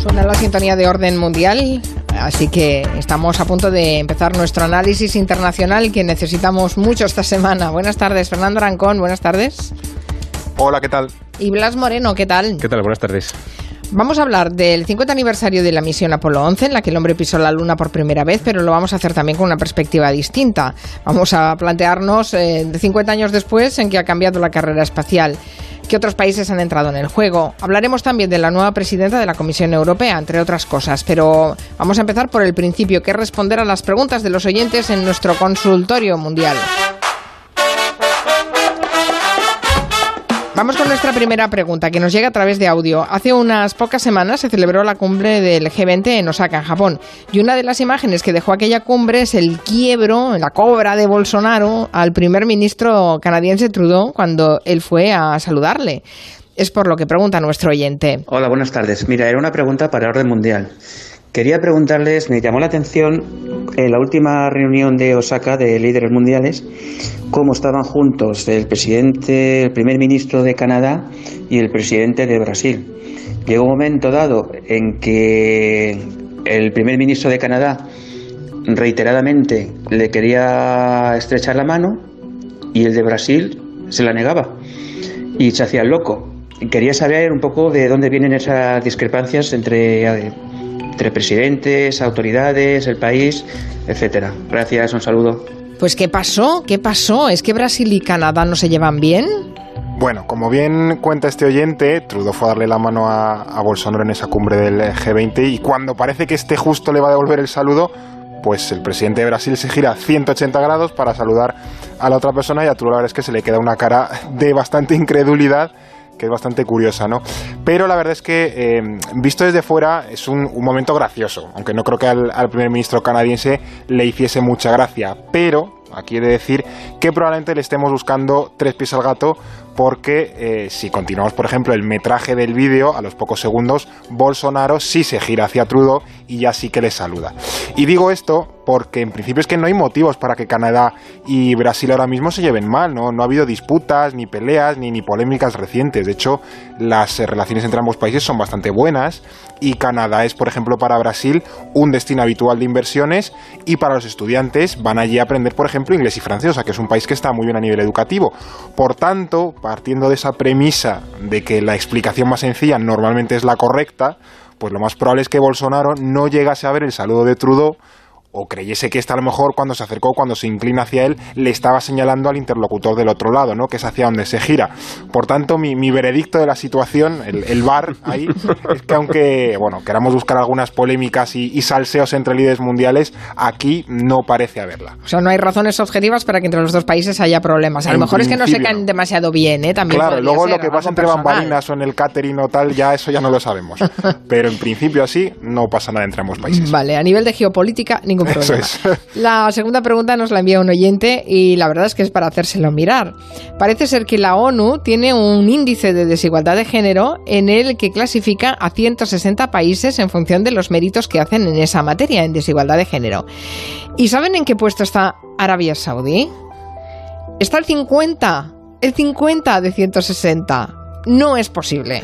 Suena la sintonía de orden mundial, así que estamos a punto de empezar nuestro análisis internacional que necesitamos mucho esta semana. Buenas tardes, Fernando Arancón, buenas tardes. Hola, ¿qué tal? Y Blas Moreno, ¿qué tal? ¿Qué tal? Buenas tardes. Vamos a hablar del 50 aniversario de la misión Apolo 11, en la que el hombre pisó la Luna por primera vez, pero lo vamos a hacer también con una perspectiva distinta. Vamos a plantearnos eh, de 50 años después en que ha cambiado la carrera espacial qué otros países han entrado en el juego. Hablaremos también de la nueva presidenta de la Comisión Europea, entre otras cosas, pero vamos a empezar por el principio, que es responder a las preguntas de los oyentes en nuestro consultorio mundial. Vamos con nuestra primera pregunta, que nos llega a través de audio. Hace unas pocas semanas se celebró la cumbre del G20 en Osaka, en Japón. Y una de las imágenes que dejó aquella cumbre es el quiebro, la cobra de Bolsonaro al primer ministro canadiense Trudeau cuando él fue a saludarle. Es por lo que pregunta nuestro oyente. Hola, buenas tardes. Mira, era una pregunta para orden mundial. Quería preguntarles, me llamó la atención en la última reunión de Osaka de líderes mundiales, cómo estaban juntos el presidente, el primer ministro de Canadá y el presidente de Brasil. Llegó un momento dado en que el primer ministro de Canadá reiteradamente le quería estrechar la mano y el de Brasil se la negaba y se hacía loco. Quería saber un poco de dónde vienen esas discrepancias entre entre presidentes, autoridades, el país, etcétera. Gracias, un saludo. Pues ¿qué pasó? ¿Qué pasó? ¿Es que Brasil y Canadá no se llevan bien? Bueno, como bien cuenta este oyente, Trudeau fue a darle la mano a, a Bolsonaro en esa cumbre del G20 y cuando parece que este justo le va a devolver el saludo, pues el presidente de Brasil se gira 180 grados para saludar a la otra persona y a Trudeau la verdad es que se le queda una cara de bastante incredulidad que es bastante curiosa, ¿no? Pero la verdad es que, eh, visto desde fuera, es un, momento gracioso, aunque no creo que al, primer ministro canadiense le hiciese mucha gracia. Pero, aquí he de decir que probablemente le estemos buscando tres pies al gato porque eh, si continuamos, por ejemplo, el metraje del vídeo, a los pocos segundos, Bolsonaro sí se gira hacia Trudeau y ya sí que le saluda. Y digo esto porque en principio es que no hay motivos para que Canadá y Brasil ahora mismo se lleven mal, ¿no? No ha habido disputas, ni peleas, ni, ni polémicas recientes. De hecho, las relaciones entre ambos países son bastante buenas y Canadá es, por ejemplo, para Brasil un destino habitual de inversiones y para los estudiantes van allí a aprender, por ejemplo, inglés y francés, o sea que es un país que está muy bien a nivel educativo. Por tanto, partiendo de esa premisa de que la explicación más sencilla normalmente es la correcta, pues lo más probable es que Bolsonaro no llegase a ver el saludo de Trudeau o creyese que esta a lo mejor cuando se acercó, cuando se inclina hacia él, le estaba señalando al interlocutor del otro lado, ¿no? que es hacia donde se gira. Por tanto, mi, mi veredicto de la situación, el, el bar ahí, es que aunque bueno, queramos buscar algunas polémicas y, y, salseos entre líderes mundiales, aquí no parece haberla. O sea, no hay razones objetivas para que entre los dos países haya problemas. A lo mejor es que no se caen demasiado bien, ¿eh? También claro, luego lo que pasa entre personal. bambalinas o en el catering o tal, ya eso ya no lo sabemos. Pero en principio así no pasa nada entre ambos países. Vale, a nivel de geopolítica, ningún problema. Eso es. La segunda pregunta nos la envía un oyente y la verdad es que es para hacérselo mirar. Parece ser que la ONU tiene un índice de desigualdad de género en el que clasifica a 160 países en función de los méritos que hacen en esa materia, en desigualdad de género. ¿Y saben en qué puesto está Arabia Saudí? Está el 50, el 50 de 160. No es posible.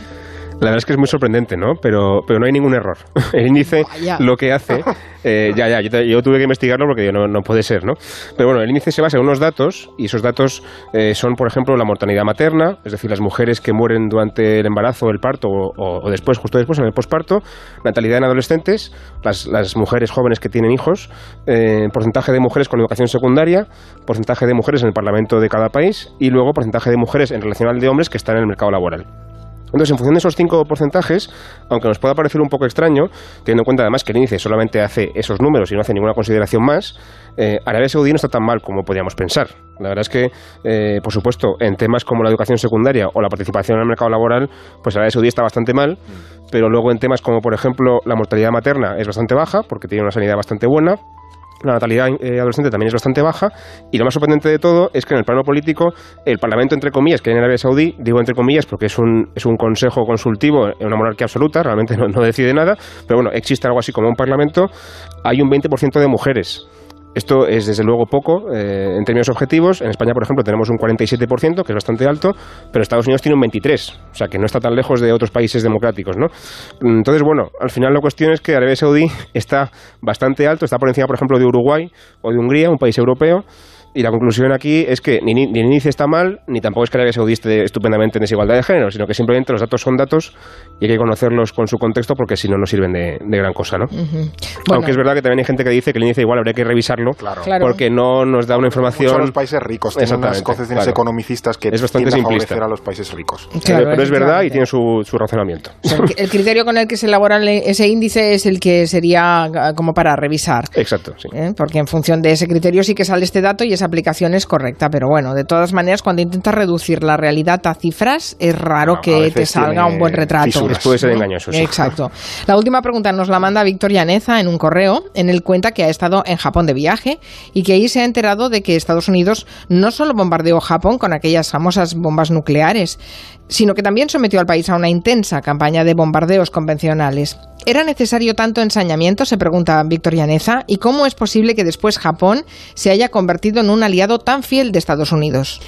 La verdad es que es muy sorprendente, ¿no? Pero, pero no hay ningún error. El índice Vaya. lo que hace... eh, ya, ya, yo, te- yo tuve que investigarlo porque no, no puede ser, ¿no? Pero bueno, el índice se basa en unos datos y esos datos eh, son, por ejemplo, la mortalidad materna, es decir, las mujeres que mueren durante el embarazo, el parto o, o- o después, justo después, en el posparto, natalidad en adolescentes, las, las mujeres jóvenes que tienen hijos, eh, porcentaje de mujeres con educación secundaria, porcentaje de mujeres en el Parlamento de cada país y luego porcentaje de mujeres en relación al de hombres que están en el mercado laboral. Entonces, en función de esos cinco porcentajes, aunque nos pueda parecer un poco extraño, teniendo en cuenta además que el índice solamente hace esos números y no hace ninguna consideración más, eh, Arabia Saudí no está tan mal como podríamos pensar. La verdad es que, eh, por supuesto, en temas como la educación secundaria o la participación en el mercado laboral, pues Arabia Saudí está bastante mal, pero luego en temas como, por ejemplo, la mortalidad materna es bastante baja, porque tiene una sanidad bastante buena, la natalidad eh, adolescente también es bastante baja y lo más sorprendente de todo es que en el plano político el Parlamento, entre comillas, que hay en Arabia Saudí, digo entre comillas porque es un, es un consejo consultivo una monarquía absoluta, realmente no, no decide nada, pero bueno, existe algo así como un Parlamento, hay un 20% de mujeres. Esto es desde luego poco eh, en términos objetivos. En España, por ejemplo, tenemos un 47%, que es bastante alto, pero Estados Unidos tiene un 23%, o sea que no está tan lejos de otros países democráticos. ¿no? Entonces, bueno, al final la cuestión es que Arabia Saudí está bastante alto, está por encima, por ejemplo, de Uruguay o de Hungría, un país europeo. Y la conclusión aquí es que ni, ni, ni está mal, ni tampoco es que Arabia Saudí esté estupendamente en desigualdad de género, sino que simplemente los datos son datos y hay que conocerlos con su contexto porque si no, no sirven de, de gran cosa, ¿no? Aunque es verdad que también hay gente que dice que el índice igual habría que revisarlo Claro. porque no nos da una información... Son los países ricos, tienen unas Exactamente, concepciones claro. economicistas que Es bastante tienden a simplista. favorecer a los países ricos. Claro, pero es verdad y tiene su, su razonamiento. O sea, el- el criterio con el que se elabora el- ese índice es el que sería ah, como para revisar. Exacto, sí. ¿eh? Porque en función de ese criterio sí que sale este dato y esa aplicación es correcta. Pero bueno, de todas maneras, cuando intentas reducir la realidad a cifras, es raro que te salga un buen retrato. fisuras. Puede ser engañoso, sí. Exacto. La última pregunta nos la manda Víctor Llaneza en un correo en el cuenta que ha estado en Japón de viaje y que ahí se ha enterado de que Estados Unidos no solo bombardeó Japón con aquellas famosas bombas nucleares, sino que también sometió al país a una intensa campaña de bombardeos convencionales. ¿Era necesario tanto ensañamiento? Se pregunta Víctor Llaneza. ¿Y cómo es posible que después Japón se haya convertido en un aliado tan fiel de Estados Unidos?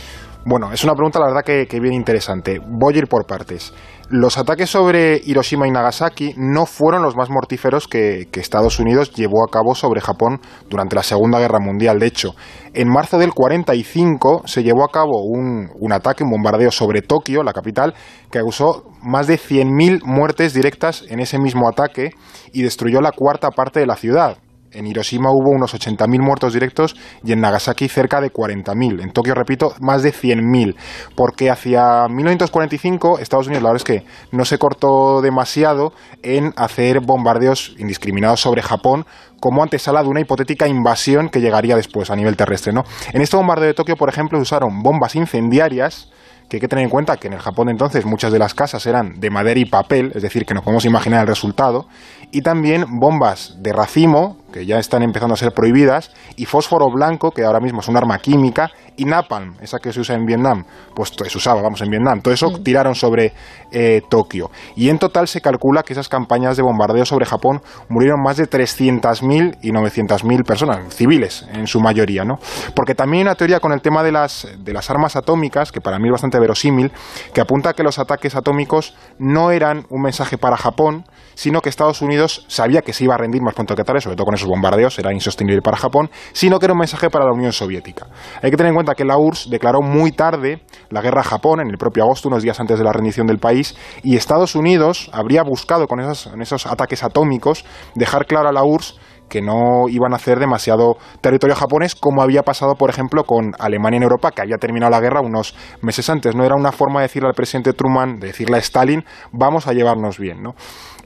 Bueno, es una pregunta la verdad que, que bien interesante. Voy a ir por partes. Los ataques sobre Hiroshima y Nagasaki no fueron los más mortíferos que, que Estados Unidos llevó a cabo sobre Japón durante la Segunda Guerra Mundial. De hecho, en marzo del 45 se llevó a cabo un, un ataque, un bombardeo sobre Tokio, la capital, que causó más de 100.000 muertes directas en ese mismo ataque y destruyó la cuarta parte de la ciudad. En Hiroshima hubo unos 80.000 muertos directos y en Nagasaki cerca de 40.000. En Tokio, repito, más de 100.000. Porque hacia 1945 Estados Unidos, la verdad es que no se cortó demasiado en hacer bombardeos indiscriminados sobre Japón como antesala de una hipotética invasión que llegaría después a nivel terrestre. ¿no? En este bombardeo de Tokio, por ejemplo, usaron bombas incendiarias que hay que tener en cuenta que en el Japón de entonces muchas de las casas eran de madera y papel, es decir, que nos podemos imaginar el resultado, y también bombas de racimo, que ya están empezando a ser prohibidas, y fósforo blanco, que ahora mismo es un arma química, y napalm, esa que se usa en Vietnam, pues se usaba, vamos, en Vietnam, todo eso tiraron sobre eh, Tokio. Y en total se calcula que esas campañas de bombardeo sobre Japón murieron más de 300.000 y 900.000 personas, civiles en su mayoría, ¿no? Porque también hay una teoría con el tema de las, de las armas atómicas, que para mí es bastante verosímil, que apunta a que los ataques atómicos no eran un mensaje para Japón, sino que Estados Unidos sabía que se iba a rendir más pronto que tarde, sobre todo con esos bombardeos, era insostenible para Japón, sino que era un mensaje para la Unión Soviética. Hay que tener en cuenta que la URSS declaró muy tarde la guerra a Japón, en el propio agosto, unos días antes de la rendición del país, y Estados Unidos habría buscado con esos, esos ataques atómicos dejar claro a la URSS que no iban a hacer demasiado territorio japonés, como había pasado, por ejemplo, con Alemania en Europa, que había terminado la guerra unos meses antes. No era una forma de decirle al presidente Truman, de decirle a Stalin, vamos a llevarnos bien, ¿no?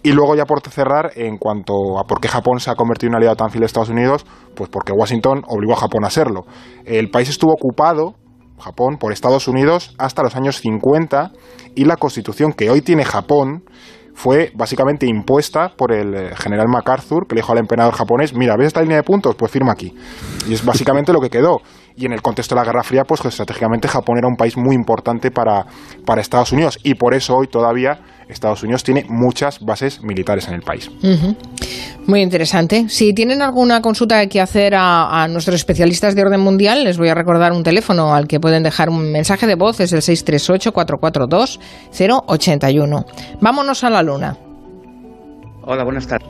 Y luego ya por cerrar, en cuanto a por qué Japón se ha convertido en un aliado tan fiel de Estados Unidos, pues porque Washington obligó a Japón a serlo. El país estuvo ocupado, Japón, por Estados Unidos hasta los años 50 y la constitución que hoy tiene Japón fue básicamente impuesta por el eh, general MacArthur, que le dijo al emperador japonés, mira, ¿ves esta línea de puntos? Pues firma aquí. Y es básicamente lo que quedó. Y en el contexto de la Guerra Fría, pues estratégicamente Japón era un país muy importante para, para Estados Unidos. Y por eso hoy todavía Estados Unidos tiene muchas bases militares en el país. Ujú. Muy interesante. Si tienen alguna consulta que hacer a, a nuestros especialistas de orden mundial, les voy a recordar un teléfono al que pueden dejar un mensaje de voz, es el 638-442-081. Vámonos a la luna. Hola, buenas tardes.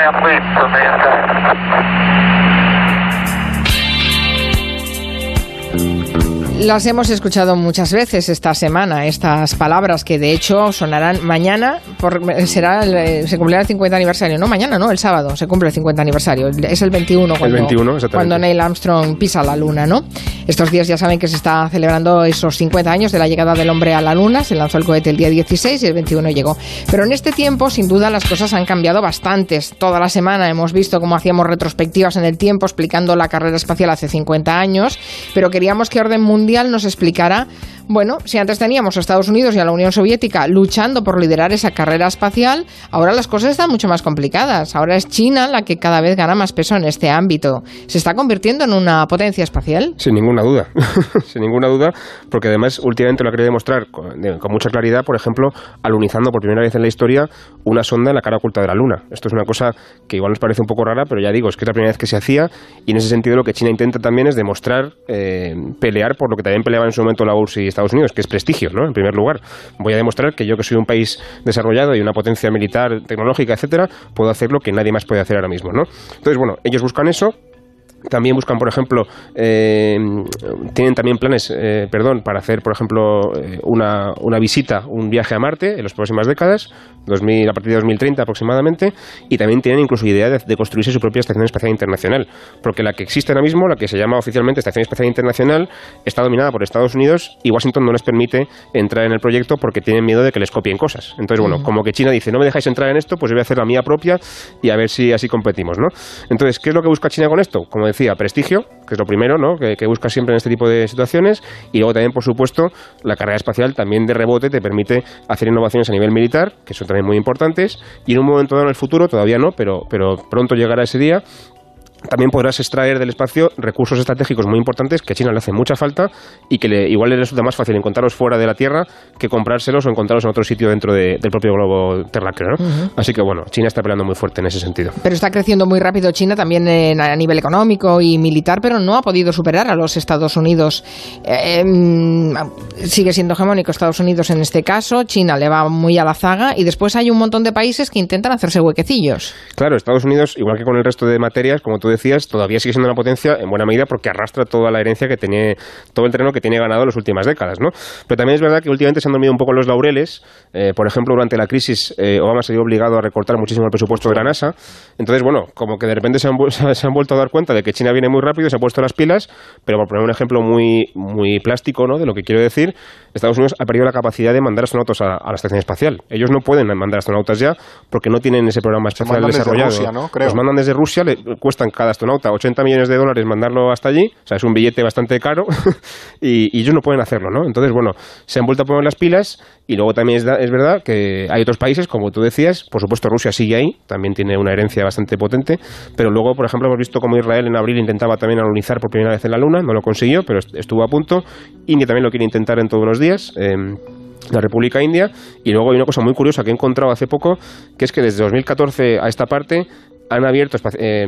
my up, please, for Manta. Las hemos escuchado muchas veces esta semana, estas palabras que de hecho sonarán mañana, por, será el, eh, se cumplirá el 50 aniversario, no mañana, no, el sábado se cumple el 50 aniversario, es el 21 cuando, 21, exactamente. cuando Neil Armstrong pisa la luna, ¿no? Estos días ya saben que se está celebrando esos 50 años de la llegada del hombre a la luna, se lanzó el cohete el día 16 y el 21 llegó. Pero en este tiempo, sin duda, las cosas han cambiado bastantes. Toda la semana hemos visto cómo hacíamos retrospectivas en el tiempo explicando la carrera espacial hace 50 años, pero queríamos que Orden Mundial nos explicara Bueno, si antes teníamos a Estados Unidos y a la Unión Soviética luchando por liderar esa carrera espacial, ahora las cosas están mucho más complicadas. Ahora es China la que cada vez gana más peso en este ámbito. ¿Se está convirtiendo en una potencia espacial? Sin ninguna duda, sin ninguna duda, porque además últimamente lo ha querido demostrar con, mucha claridad, por ejemplo, alunizando por primera vez en la historia una sonda en la cara oculta de la Luna. Esto es una cosa que igual nos parece un poco rara, pero ya digo, es que es la primera vez que se hacía y en ese sentido lo que China intenta también es demostrar, eh, pelear por lo que también peleaban en su momento la URSS y Estados Unidos, que es prestigio, ¿no? En primer lugar, voy a demostrar que yo que soy un país desarrollado y una potencia militar, tecnológica, etcétera, puedo hacer lo que nadie más puede hacer ahora mismo, ¿no? Entonces, bueno, ellos buscan eso, también buscan, por ejemplo, eh, tienen también planes, eh, perdón, para hacer, por ejemplo, eh, una, una, visita, un viaje a Marte en las próximas décadas, 2000, a partir de 2030 aproximadamente, y también tienen incluso idea de, de, construirse su propia Estación Espacial Internacional, porque la que existe ahora mismo, la que se llama oficialmente Estación Espacial Internacional, está dominada por Estados Unidos y Washington no les permite entrar en el proyecto porque tienen miedo de que les copien cosas. Entonces, bueno, como que China dice, no me dejáis entrar en esto, pues yo voy a hacer la mía propia y a ver si así competimos, ¿no? Entonces, ¿qué es lo que busca China con esto? Como decía, prestigio, que es lo primero, ¿no? Que, que, busca siempre en este tipo de situaciones, y luego también, por supuesto, la carrera espacial también de rebote te permite hacer innovaciones a nivel militar, que son también muy importantes, y en un momento dado en el futuro, todavía no, pero, pero pronto llegará ese día, también podrás extraer del espacio recursos estratégicos muy importantes que a China le hace mucha falta y que le, igual le resulta más fácil encontrarlos fuera de la Tierra que comprárselos o encontrarlos en otro sitio dentro de, del propio globo terráqueo. ¿no? Uh -huh. Así que bueno, China está peleando muy fuerte en ese sentido. Pero está creciendo muy rápido China también en, a nivel económico y militar, pero no ha podido superar a los Estados Unidos. Eh, sigue siendo hegemónico Estados Unidos en este caso, China le va muy a la zaga y después hay un montón de países que intentan hacerse huequecillos. Claro, Estados Unidos, igual que con el resto de materias, como tú decías, todavía sigue siendo una potencia en buena medida porque arrastra toda la herencia que tiene, todo el terreno que tiene ganado en las últimas décadas, ¿no? Pero también es verdad que últimamente se han dormido un poco los laureles. Eh, por ejemplo, durante la crisis, eh, Obama se vio obligado a recortar muchísimo el presupuesto de la NASA. Entonces, bueno, como que de repente se han, se han vuelto a dar cuenta de que China viene muy rápido, se ha puesto las pilas, pero por poner un ejemplo muy, muy plástico, ¿no? De lo que quiero decir, Estados Unidos ha perdido la capacidad de mandar astronautas a, a la estación espacial. Ellos no pueden mandar astronautas ya porque no tienen ese programa espacial desarrollado. Rusia, ¿no? Creo. Los mandan desde Rusia, le cuestan cada astronauta 80 millones de dólares mandarlo hasta allí, o sea, es un billete bastante caro y, y, ellos no pueden hacerlo, ¿no? Entonces, bueno, se han vuelto a poner las pilas y luego también es, es, verdad que hay otros países, como tú decías, por supuesto Rusia sigue ahí, también tiene una herencia bastante potente, pero luego, por ejemplo, hemos visto como Israel en abril intentaba también alunizar por primera vez en la Luna, no lo consiguió, pero estuvo a punto, India también lo quiere intentar en todos los días. Eh, la República India y luego hay una cosa muy curiosa que he encontrado hace poco que es que desde 2014 a esta parte han abierto eh,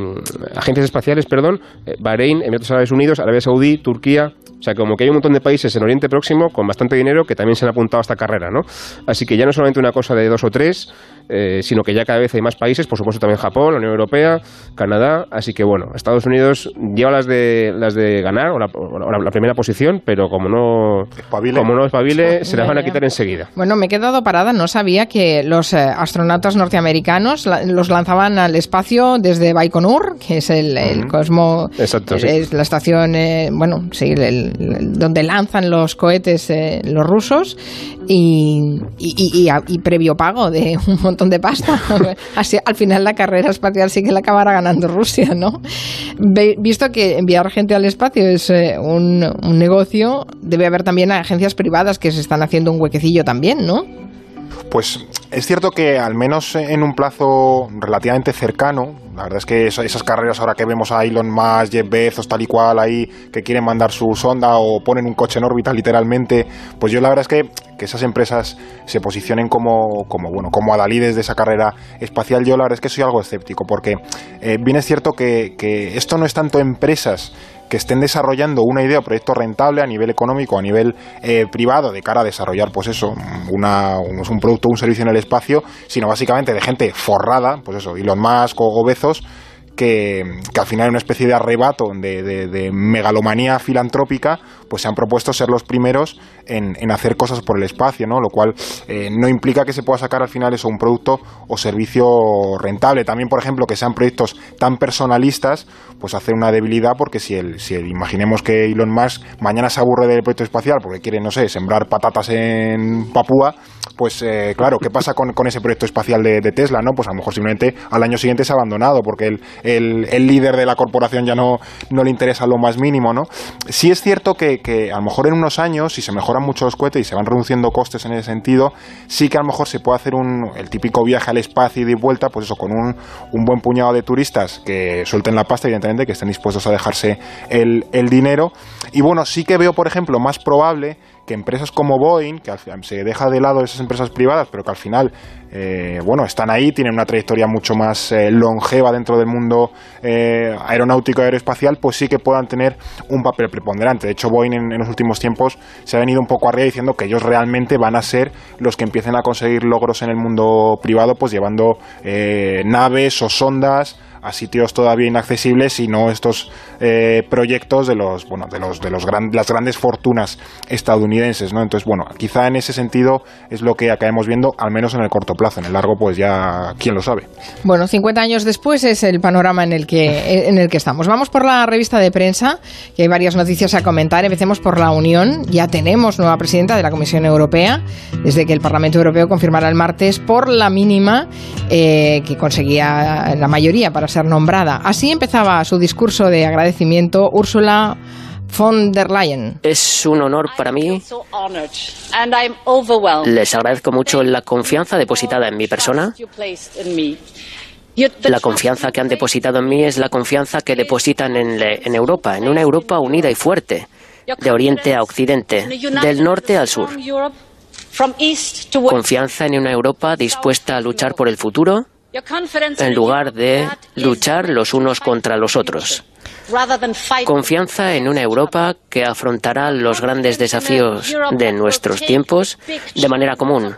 agencias espaciales, perdón, eh, Bahrein, Emiratos Árabes Unidos, Arabia Saudí, Turquía, o sea, como que hay un montón de países en Oriente Próximo con bastante dinero que también se han apuntado a esta carrera, ¿no? Así que ya no es solamente una cosa de dos o tres, eh, sino que ya cada vez hay más países, por supuesto también Japón, la Unión Europea, Canadá, así que bueno, Estados Unidos lleva las de las de ganar o la, o la, la primera posición, pero como no espabile, como no espabile, se las van a quitar enseguida. Bueno, me he quedado parada, no sabía que los eh, astronautas norteamericanos la, los lanzaban al espacio desde Baikonur, que es el, el cosmo, Exacto, sí. es la estación, eh, bueno, sí, el, el, donde lanzan los cohetes eh, los rusos y, y, y, y, previo pago de un montón de pasta. Así, al final la carrera espacial sí que la acabará ganando Rusia, ¿no? Visto que enviar gente al espacio es eh, un, un negocio, debe haber también agencias privadas que se están haciendo un huequecillo también, ¿no? Pues es cierto que al menos en un plazo relativamente cercano, la verdad es que esas carreras ahora que vemos a Elon Musk, Jeff Bezos, tal y cual ahí, que quieren mandar su sonda o ponen un coche en órbita literalmente, pues yo la verdad es que, que esas empresas se posicionen como, como, bueno, como adalides de esa carrera espacial, yo la verdad es que soy algo escéptico, porque eh, bien es cierto que, que esto no es tanto empresas que estén desarrollando una idea o proyecto rentable a nivel económico, a nivel eh, privado, de cara a desarrollar, pues eso, una, un, un producto, un servicio en el espacio, sino básicamente de gente forrada, pues eso, Elon Musk o Bezos, que, al final en una especie de arrebato de, megalomanía filantrópica, pues se han propuesto ser los primeros en, hacer cosas por el espacio, ¿no? Lo cual eh, no implica que se pueda sacar al final eso un producto o servicio rentable. También, por ejemplo, que sean proyectos tan personalistas, pues hace una debilidad porque si el, si el, imaginemos que Elon Musk mañana se aburre del proyecto espacial porque quiere, no sé, sembrar patatas en Papúa, pues eh, claro, ¿qué pasa con, ese proyecto espacial de, Tesla, no? Pues a lo mejor simplemente al año siguiente ha abandonado porque él el, líder de la corporación ya no, no le interesa lo más mínimo, ¿no? Sí es cierto que, que a lo mejor en unos años, si se mejoran mucho los cohetes y se van reduciendo costes en ese sentido, sí que a lo mejor se puede hacer un, el típico viaje al espacio y de vuelta, pues eso, con un, un buen puñado de turistas que suelten la pasta, evidentemente, que estén dispuestos a dejarse el, el dinero. Y bueno, sí que veo, por ejemplo, más probable empresas como Boeing, que se deja de lado esas empresas privadas, pero que al final, eh, bueno, están ahí, tienen una trayectoria mucho más eh, longeva dentro del mundo eh, aeronáutico y aeroespacial, pues sí que puedan tener un papel preponderante. De hecho, Boeing en, en, los últimos tiempos se ha venido un poco arriba diciendo que ellos realmente van a ser los que empiecen a conseguir logros en el mundo privado, pues llevando naves o sondas a sitios todavía inaccesibles y no estos eh, proyectos de los bueno de los de los gran, las grandes fortunas estadounidenses no entonces bueno quizá en ese sentido es lo que acabemos viendo al menos en el corto plazo. En el largo pues ya quién lo sabe bueno 50 años después es el panorama en el que en el que estamos. Vamos por la revista de prensa que hay varias noticias a comentar. Empecemos por la Unión. Ya tenemos nueva presidenta de la Comisión Europea desde que el Parlamento Europeo confirmara el martes por la mínima eh, que conseguía la mayoría para ser nombrada. Así empezaba su discurso de agradecimiento Ursula von der Leyen. Es un honor para mí. Les agradezco mucho la confianza depositada en mi persona. La confianza que han depositado en mí es la confianza que depositan en, en Europa, en una Europa unida y fuerte, de oriente a occidente, del norte al sur. Confianza en una Europa dispuesta a luchar por el futuro en lugar de luchar los unos contra los otros. Confianza en una Europa que afrontará los grandes desafíos de nuestros tiempos de manera común.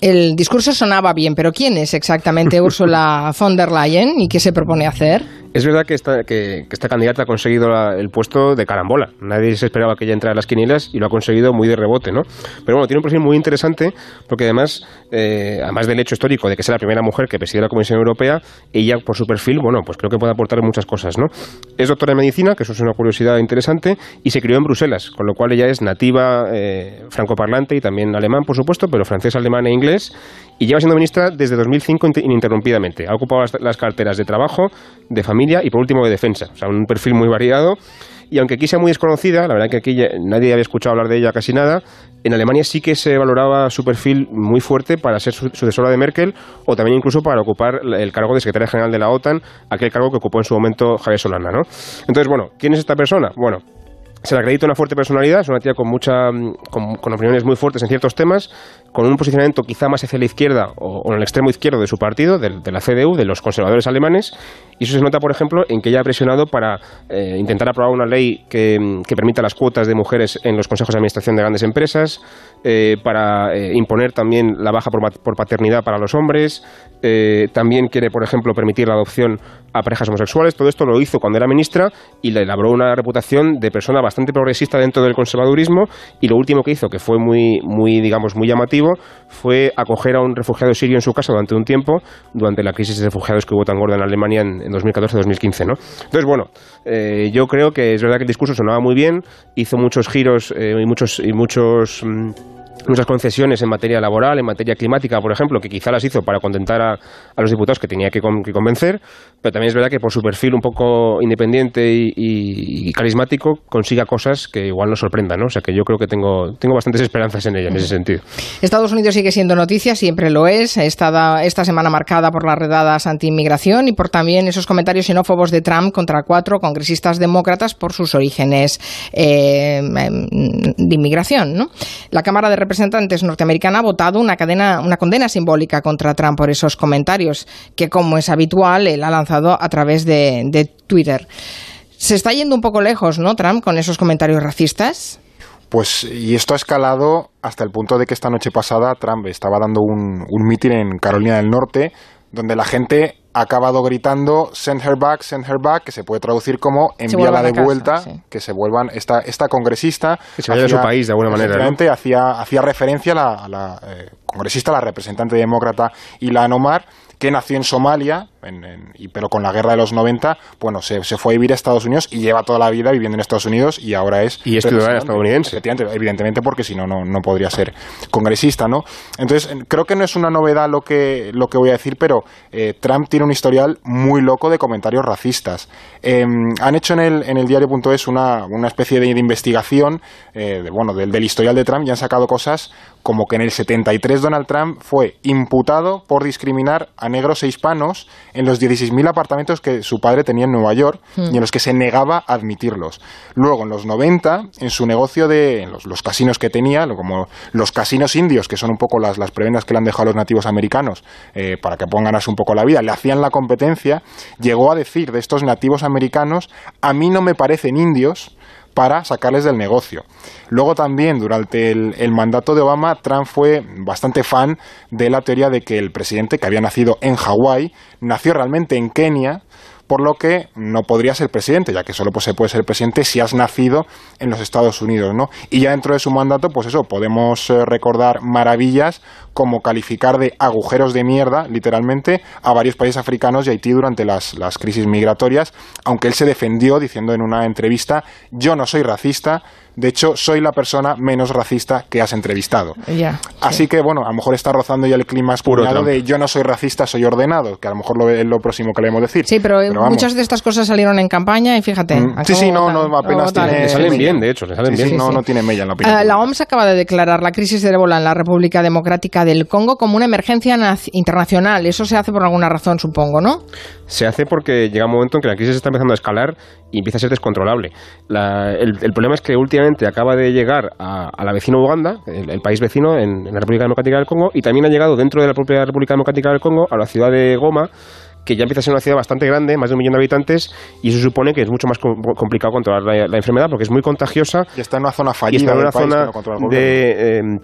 El discurso sonaba bien, pero ¿quién es exactamente Ursula von der Leyen y qué se propone hacer? Es verdad que esta, que, esta candidata ha conseguido la, el puesto de carambola. Nadie se esperaba que ella entrara a las quinielas y lo ha conseguido muy de rebote, ¿no? Pero bueno, tiene un perfil muy interesante porque además, eh, además del hecho histórico de que sea la primera mujer que preside la Comisión Europea, ella por su perfil, bueno, pues creo que puede aportar muchas cosas, ¿no? Es doctora en medicina, que eso es una curiosidad interesante, y se crió en Bruselas, con lo cual ella es nativa eh, francoparlante y también alemán, por supuesto, pero francés, alemán e inglés, y lleva siendo ministra desde 2005 ininterrumpidamente. Ha ocupado las, carteras de trabajo, de familia y por último de defensa. O sea, un perfil muy variado. Y aunque aquí sea muy desconocida, la verdad que aquí nadie había escuchado hablar de ella casi nada, en Alemania sí que se valoraba su perfil muy fuerte para ser sucesora de Merkel o también incluso para ocupar el cargo de secretaria general de la OTAN, aquel cargo que ocupó en su momento Javier Solana, ¿no? Entonces, bueno, ¿quién es esta persona? Bueno, se le acredita una fuerte personalidad, es una tía con, mucha, con, con, opiniones muy fuertes en ciertos temas, con un posicionamiento quizá más hacia la izquierda o, en el extremo izquierdo de su partido, de, de, la CDU, de los conservadores alemanes, y eso se nota, por ejemplo, en que ella ha presionado para eh, intentar aprobar una ley que, que, permita las cuotas de mujeres en los consejos de administración de grandes empresas, eh, para eh, imponer también la baja por, por paternidad para los hombres, también quiere, por ejemplo, permitir la adopción a parejas homosexuales. Todo esto lo hizo cuando era ministra y le labró una reputación de persona bastante progresista dentro del conservadurismo. Y lo último que hizo, que fue muy, muy, digamos, muy llamativo, fue acoger a un refugiado sirio en su casa durante un tiempo, durante la crisis de refugiados que hubo tan gorda en Alemania en, en 2014-2015, ¿no? Entonces, bueno, eh, yo creo que es verdad que el discurso sonaba muy bien, hizo muchos giros eh, y muchos y muchos mmm, muchas concesiones en materia laboral, en materia climática, por ejemplo, que quizá las hizo para contentar a, a los diputados que tenía que, que, convencer, pero también es verdad que por su perfil un poco independiente y, y, y, carismático consiga cosas que igual nos sorprendan, ¿no? O sea que yo creo que tengo, tengo bastantes esperanzas en ella en ese sentido. Estados Unidos sigue siendo noticia, siempre lo es, esta, esta semana marcada por las redadas anti-inmigración y por también esos comentarios xenófobos de Trump contra cuatro congresistas demócratas por sus orígenes eh, de inmigración, ¿no? La Cámara de Representantes norteamericana ha votado una, cadena, una condena simbólica contra Trump por esos comentarios, que como es habitual, él ha lanzado a través de, Twitter. Se está yendo un poco lejos, ¿no, Trump, con esos comentarios racistas? Pues, y esto ha escalado hasta el punto de que esta noche pasada Trump estaba dando un, un mitin en Carolina del Norte, donde la gente ha acabado gritando send her back, send her back, que se puede traducir como envíala de vuelta, sí. que se vuelvan esta, esta congresista que se vaya hacía, de su país de alguna manera ¿no? hacía, hacía referencia a la, a la eh, congresista, la representante demócrata Ilhan Omar, que nació en Somalia y, pero con la guerra de los 90, bueno, se, se, fue a vivir a Estados Unidos y lleva toda la vida viviendo en Estados Unidos y ahora es... Y es ciudadano estadounidense. Evidentemente, porque si no, no podría ser congresista, ¿no? Entonces, creo que no es una novedad lo que, lo que voy a decir, pero eh, Trump tiene un historial muy loco de comentarios racistas. Em, han hecho en el, en el diario.es una, una especie de, investigación eh, bueno, del, del historial de Trump y han sacado cosas como que en el 73 Donald Trump fue imputado por discriminar a negros e hispanos en los 16.000 apartamentos que su padre tenía en Nueva York y en los que se negaba a admitirlos. Luego, en los 90, en su negocio de los, casinos que tenía, como los casinos indios, que son un poco las, las prebendas que le han dejado a los nativos americanos eh, para que pongan así un poco la vida, le hacían la competencia, llegó a decir de estos nativos americanos, a mí no me parecen indios, para sacarles del negocio. Luego también, durante el, mandato de Obama, Trump fue bastante fan de la teoría de que el presidente, que había nacido en Hawái, nació realmente en Kenia, por lo que no podría ser presidente, ya que solo pues, se puede ser presidente si has nacido en los Estados Unidos, ¿no? Y ya dentro de su mandato, pues eso, podemos eh, recordar maravillas como calificar de agujeros de mierda, literalmente, a varios países africanos y Haití durante las, las crisis migratorias, aunque él se defendió diciendo en una entrevista, yo no soy racista, de hecho, soy la persona menos racista que has entrevistado. Así que, bueno, a lo mejor está rozando ya el clima espurado de yo no soy racista, soy ordenado, que a lo mejor lo, es lo próximo que le debemos decir. Sí, pero, muchas de estas cosas salieron en campaña y fíjate. Mm, sí, sí, no, no apenas tiene... Le salen bien, de hecho, le salen bien. no, no tiene mella en la opinión. Uh, la OMS acaba de declarar la crisis de ébola en la República Democrática del Congo como una emergencia internacional. Eso se hace por alguna razón, supongo, ¿no? Se hace porque llega un momento en que la crisis está empezando a escalar y empieza a ser descontrolable. el, problema es que últimamente acaba de llegar a, la vecina Uganda, el, país vecino en, la República Democrática del Congo, y también ha llegado dentro de la propia República Democrática del Congo a la ciudad de Goma, que ya empieza a ser una ciudad bastante grande, más de un millón de habitantes, y eso supone que es mucho más complicado controlar la, enfermedad porque es muy contagiosa. Y está en una zona fallida. Y está en una zona de, em,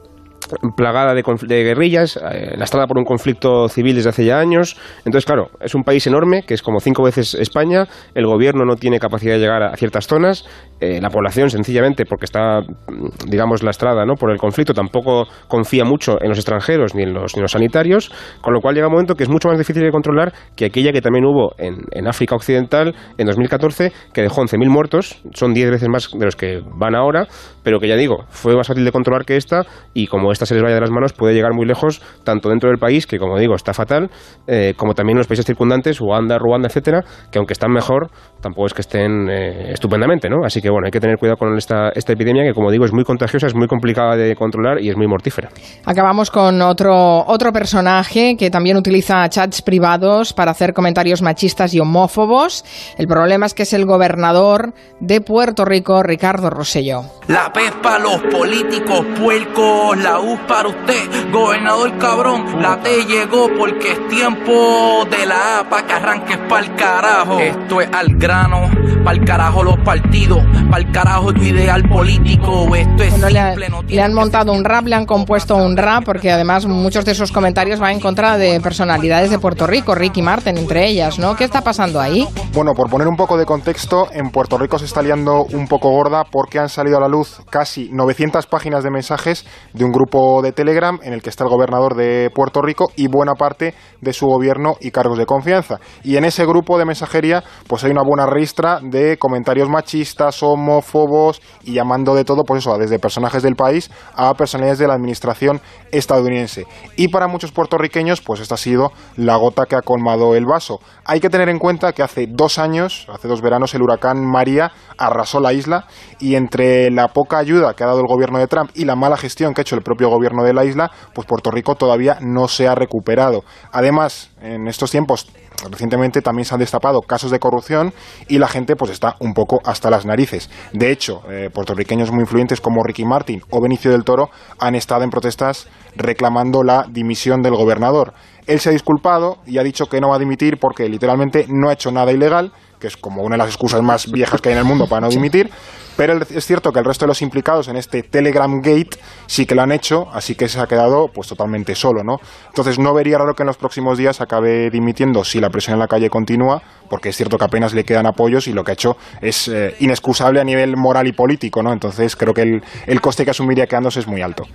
plagada de, de guerrillas, eh, lastrada por un conflicto civil desde hace ya años. Entonces, claro, es un país enorme, que es como cinco veces España, el gobierno no tiene capacidad de llegar a ciertas zonas, eh, la población sencillamente, porque está, mm, digamos, lastrada ¿no? por el conflicto, tampoco confía mucho en los extranjeros ni en los, ni los sanitarios, con lo cual llega un momento que es mucho más difícil de controlar que aquella que también hubo en, en África Occidental en 2014, que dejó 11.000 muertos, son 10 veces más de los que van ahora, pero que ya digo, fue más fácil de controlar que esta, y como esta se les vaya de las manos, puede llegar muy lejos, tanto dentro del país, que como digo, está fatal, eh, como también en los países circundantes, Uganda, Ruanda, etcétera, que aunque están mejor, tampoco es que estén eh, estupendamente, ¿no? Así que bueno, hay que tener cuidado con esta, esta epidemia, que como digo, es muy contagiosa, es muy complicada de controlar y es muy mortífera. Acabamos con otro, otro personaje que también utiliza chats privados para hacer comentarios machistas y homófobos. El problema es que es el gobernador de Puerto Rico, Ricardo Rosselló. La pez para los políticos puercos, la Para usted, gobernador cabrón. La T llegó porque es tiempo de la A para que arranques pa'l carajo. Esto es al grano, pa'l carajo los partidos, pa'l carajo tu ideal político. Esto es simple, le, le han montado un rap, le han compuesto un rap, porque además muchos de esos comentarios van en contra de personalidades de Puerto Rico, Ricky Martin entre ellas, ¿no? ¿Qué está pasando ahí? Bueno, por poner un poco de contexto, en Puerto Rico se está liando un poco gorda porque han salido a la luz casi 900 páginas de mensajes de un grupo de Telegram en el que está el gobernador de Puerto Rico y buena parte de su gobierno y cargos de confianza. Y en ese grupo de mensajería pues hay una buena ristra de comentarios machistas, homófobos y llamando de todo, pues eso, desde personajes del país a personalidades de la administración estadounidense. Y para muchos puertorriqueños pues esta ha sido la gota que ha colmado el vaso. Hay que tener en cuenta que hace dos años, hace dos veranos, el huracán María arrasó la isla y entre la poca ayuda que ha dado el gobierno de Trump y la mala gestión que ha hecho el propio gobierno de la isla, pues Puerto Rico todavía no se ha recuperado. Además, en estos tiempos recientemente también se han destapado casos de corrupción y la gente pues está un poco hasta las narices. De hecho, eh, puertorriqueños muy influyentes como Ricky Martin o Benicio del Toro han estado en protestas reclamando la dimisión del gobernador. Él se ha disculpado y ha dicho que no va a dimitir porque literalmente no ha hecho nada ilegal, que es como una de las excusas más viejas que hay en el mundo para no dimitir Pero es cierto que el resto de los implicados en este Telegram Gate sí que lo han hecho, así que se ha quedado pues totalmente solo, ¿no? Entonces no vería raro que en los próximos días acabe dimitiendo si la presión en la calle continúa, porque es cierto que apenas le quedan apoyos y lo que ha hecho es eh, inexcusable a nivel moral y político, ¿no? Entonces creo que el, el coste que asumiría quedándose es muy alto.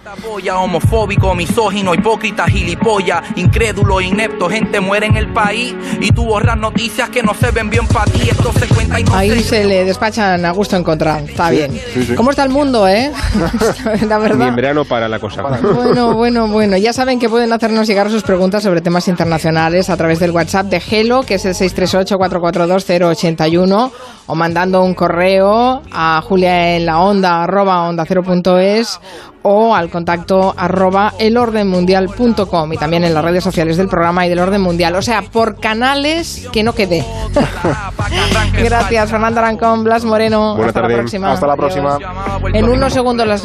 homofóbico, misógino, hipócrita, gilipollas, incrédulo, inepto, gente muere en el país y tú borras noticias que no se ven bien para ti, esto se cuenta y no Ahí se le despachan a gusto encontrar, está bien. ¿Cómo está el mundo, eh? la verdad. Ni en verano para la cosa. Bueno, bueno, bueno, ya saben que pueden hacernos llegar sus preguntas sobre temas internacionales a través del WhatsApp de Gelo, que es el 638-442-081, o mandando un correo a julia en la onda, arroba onda cero punto es, o al contacto arroba elordenmundial.com y también en las redes sociales del programa y del Orden Mundial. O sea, por canales que no quede. Gracias, Fernando Arancón, Blas Moreno. Hasta la próxima. Hasta la próxima. En unos segundos las